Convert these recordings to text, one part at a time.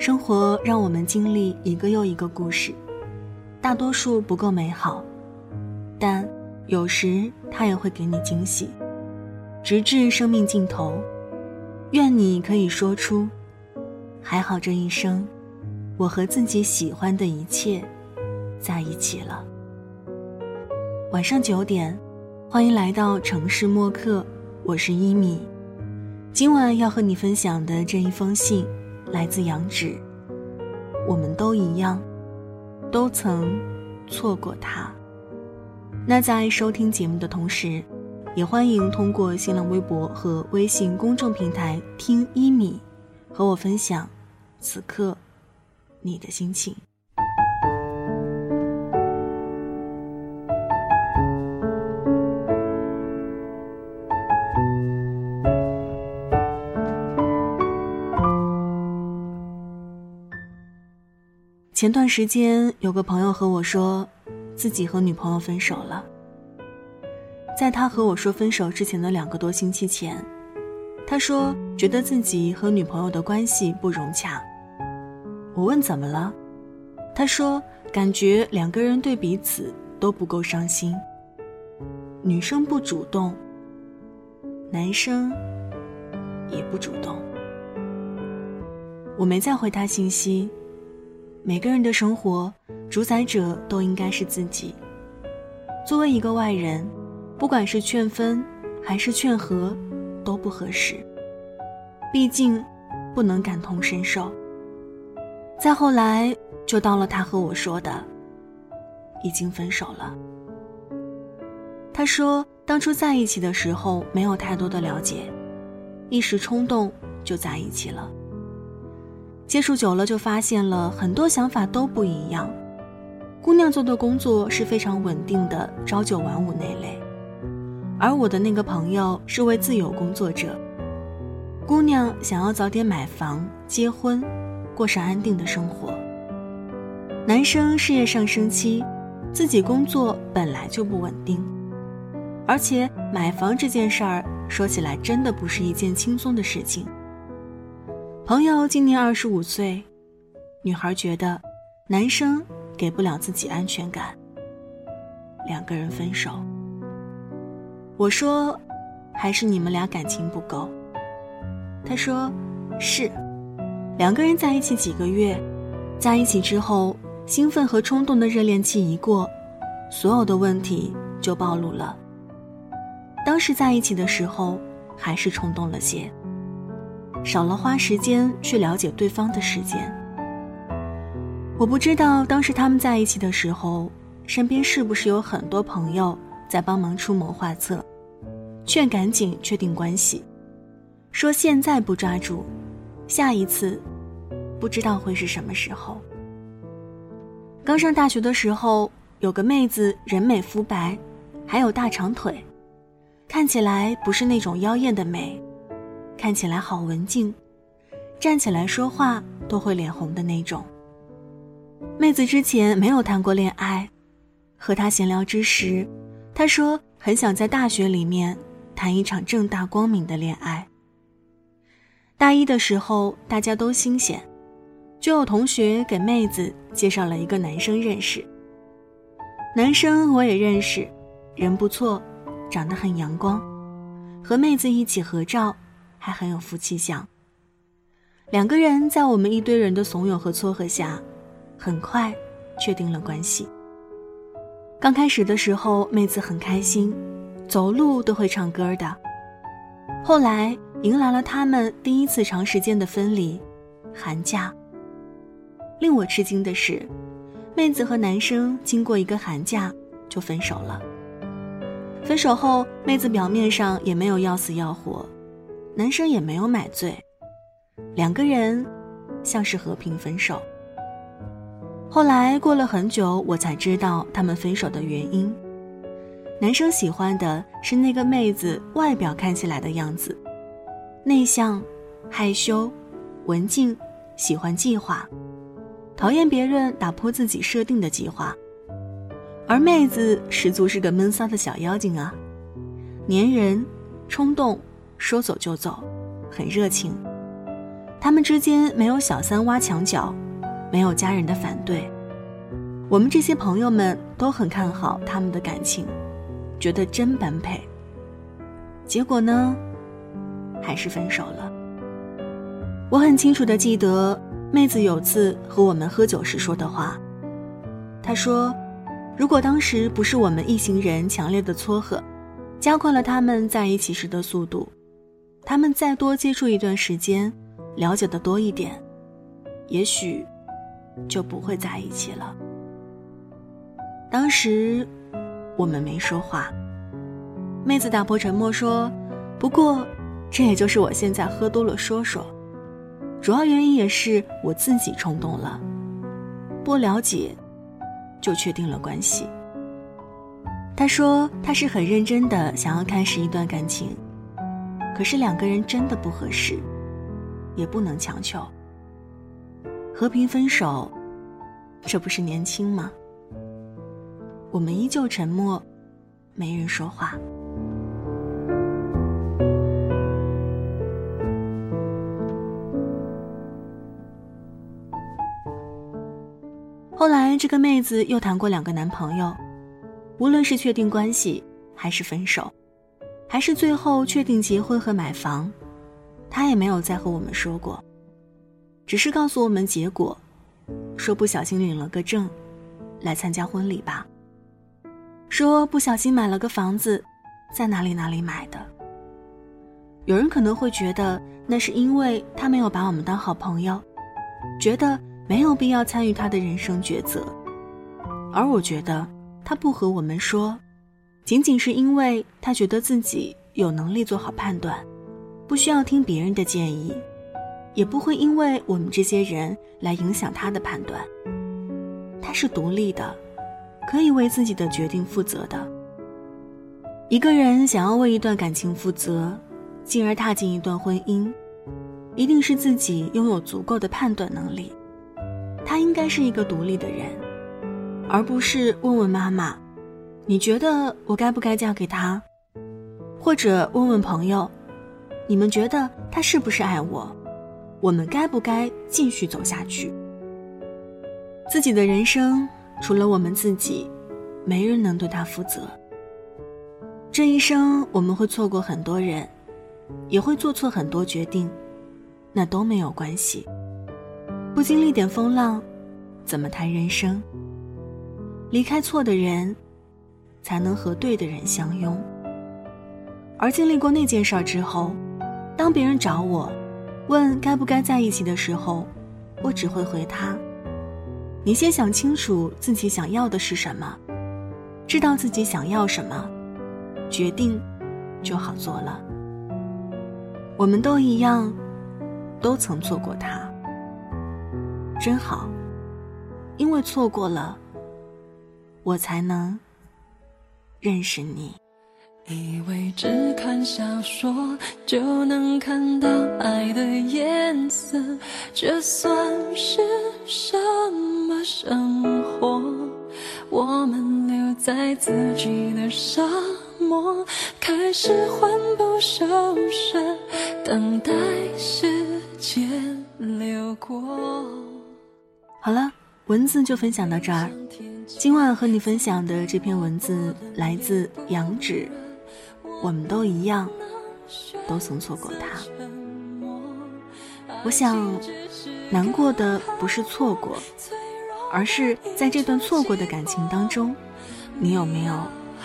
生活让我们经历一个又一个故事，大多数不够美好，但有时它也会给你惊喜，直至生命尽头。愿你可以说出：“还好这一生，我和自己喜欢的一切在一起了。”晚上九点，欢迎来到城市默客，我是一米。今晚要和你分享的这一封信，来自杨芷。我们都一样，都曾错过他。那在收听节目的同时，也欢迎通过新浪微博和微信公众平台“听一米”，和我分享此刻你的心情。前段时间，有个朋友和我说，自己和女朋友分手了。在他和我说分手之前的两个多星期前，他说觉得自己和女朋友的关系不融洽。我问怎么了，他说感觉两个人对彼此都不够上心。女生不主动，男生也不主动。我没再回他信息。每个人的生活，主宰者都应该是自己。作为一个外人，不管是劝分还是劝和，都不合适。毕竟，不能感同身受。再后来，就到了他和我说的，已经分手了。他说，当初在一起的时候没有太多的了解，一时冲动就在一起了。接触久了，就发现了很多想法都不一样。姑娘做的工作是非常稳定的，朝九晚五那类，而我的那个朋友是位自由工作者。姑娘想要早点买房、结婚，过上安定的生活。男生事业上升期，自己工作本来就不稳定，而且买房这件事儿说起来真的不是一件轻松的事情。朋友今年二十五岁，女孩觉得男生给不了自己安全感，两个人分手。我说，还是你们俩感情不够。他说，是，两个人在一起几个月，在一起之后，兴奋和冲动的热恋期一过，所有的问题就暴露了。当时在一起的时候，还是冲动了些。少了花时间去了解对方的时间。我不知道当时他们在一起的时候，身边是不是有很多朋友在帮忙出谋划策，劝赶紧确定关系，说现在不抓住，下一次不知道会是什么时候。刚上大学的时候，有个妹子人美肤白，还有大长腿，看起来不是那种妖艳的美。看起来好文静，站起来说话都会脸红的那种。妹子之前没有谈过恋爱，和她闲聊之时，她说很想在大学里面谈一场正大光明的恋爱。大一的时候大家都新鲜，就有同学给妹子介绍了一个男生认识。男生我也认识，人不错，长得很阳光，和妹子一起合照。还很有夫妻相。两个人在我们一堆人的怂恿和撮合下，很快确定了关系。刚开始的时候，妹子很开心，走路都会唱歌的。后来迎来了他们第一次长时间的分离，寒假。令我吃惊的是，妹子和男生经过一个寒假就分手了。分手后，妹子表面上也没有要死要活。男生也没有买醉，两个人像是和平分手。后来过了很久，我才知道他们分手的原因。男生喜欢的是那个妹子外表看起来的样子，内向、害羞、文静，喜欢计划，讨厌别人打破自己设定的计划。而妹子十足是个闷骚的小妖精啊，粘人，冲动。说走就走，很热情。他们之间没有小三挖墙脚，没有家人的反对，我们这些朋友们都很看好他们的感情，觉得真般配。结果呢，还是分手了。我很清楚的记得妹子有次和我们喝酒时说的话，她说：“如果当时不是我们一行人强烈的撮合，加快了他们在一起时的速度，他们再多接触一段时间，了解的多一点，也许就不会在一起了。”当时我们没说话。妹子打破沉默说：“不过，这也就是我现在喝多了说说。主要原因也是我自己冲动了，不了解，就确定了关系。”他说他是很认真的想要开始一段感情，可是两个人真的不合适，也不能强求。和平分手，这不是年轻吗？我们依旧沉默，没人说话。后来，这个妹子又谈过两个男朋友，无论是确定关系，还是分手，还是最后确定结婚和买房，他也没有再和我们说过，只是告诉我们结果，说不小心领了个证，来参加婚礼吧。说不小心买了个房子，在哪里哪里买的。有人可能会觉得那是因为他没有把我们当好朋友，觉得。没有必要参与他的人生抉择，而我觉得他不和我们说，仅仅是因为他觉得自己有能力做好判断，不需要听别人的建议，也不会因为我们这些人来影响他的判断。他是独立的，可以为自己的决定负责的。一个人想要为一段感情负责，进而踏进一段婚姻，一定是自己拥有足够的判断能力。他应该是一个独立的人，而不是问问妈妈：“你觉得我该不该嫁给他？”或者问问朋友：“你们觉得他是不是爱我？我们该不该继续走下去？”自己的人生除了我们自己，没人能对他负责。这一生我们会错过很多人，也会做错很多决定，那都没有关系。不经历点风浪，怎么谈人生？离开错的人，才能和对的人相拥。而经历过那件事儿之后，当别人找我，问该不该在一起的时候，我只会回他：你先想清楚自己想要的是什么，知道自己想要什么，决定就好做了。我们都一样，都曾错过他。真好，因为错过了，我才能认识你。以为只看小说就能看到爱的颜色，这算是什么生活？我们留在自己的沙漠，开始魂不守舍，等待时间流过。好了，文字就分享到这儿。今晚和你分享的这篇文字来自杨芷。我们都一样，都曾错过他。我想，难过的不是错过，而是在这段错过的感情当中，你有没有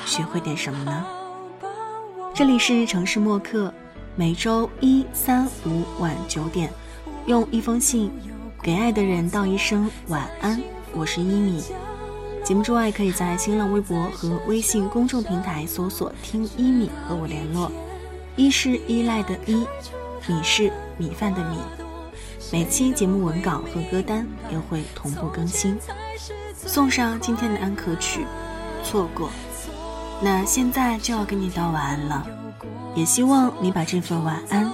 学会点什么呢？这里是城市默客，每周一、三、五晚九点，用一封信。给爱的人道一声晚安，我是一米。节目之外，可以在新浪微博和微信公众平台搜索“听一米”和我联络。一是依赖的依，米是米饭的米。每期节目文稿和歌单也会同步更新。送上今天的安可曲《错过》。那现在就要跟你道晚安了，也希望你把这份晚安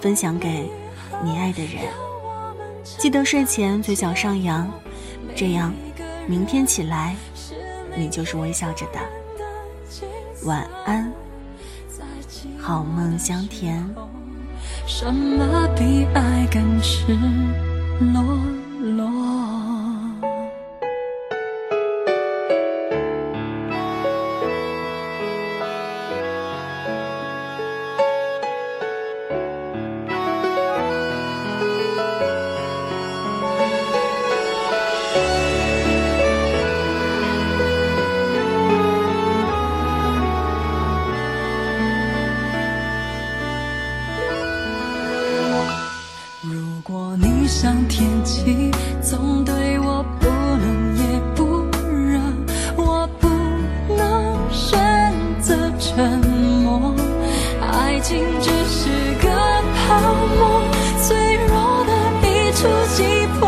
分享给你爱的人。记得睡前嘴角上扬，这样，明天起来，你就是微笑着的。晚安，好梦香甜。什么比爱更赤裸？触击破。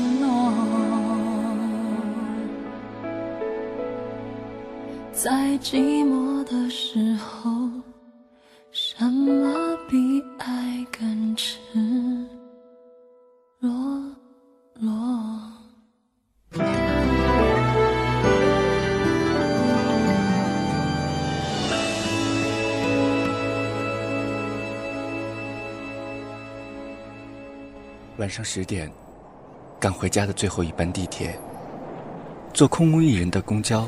在寂寞的时候什么比爱更赤裸裸晚上十点赶回家的最后一班地铁坐空无一人的公交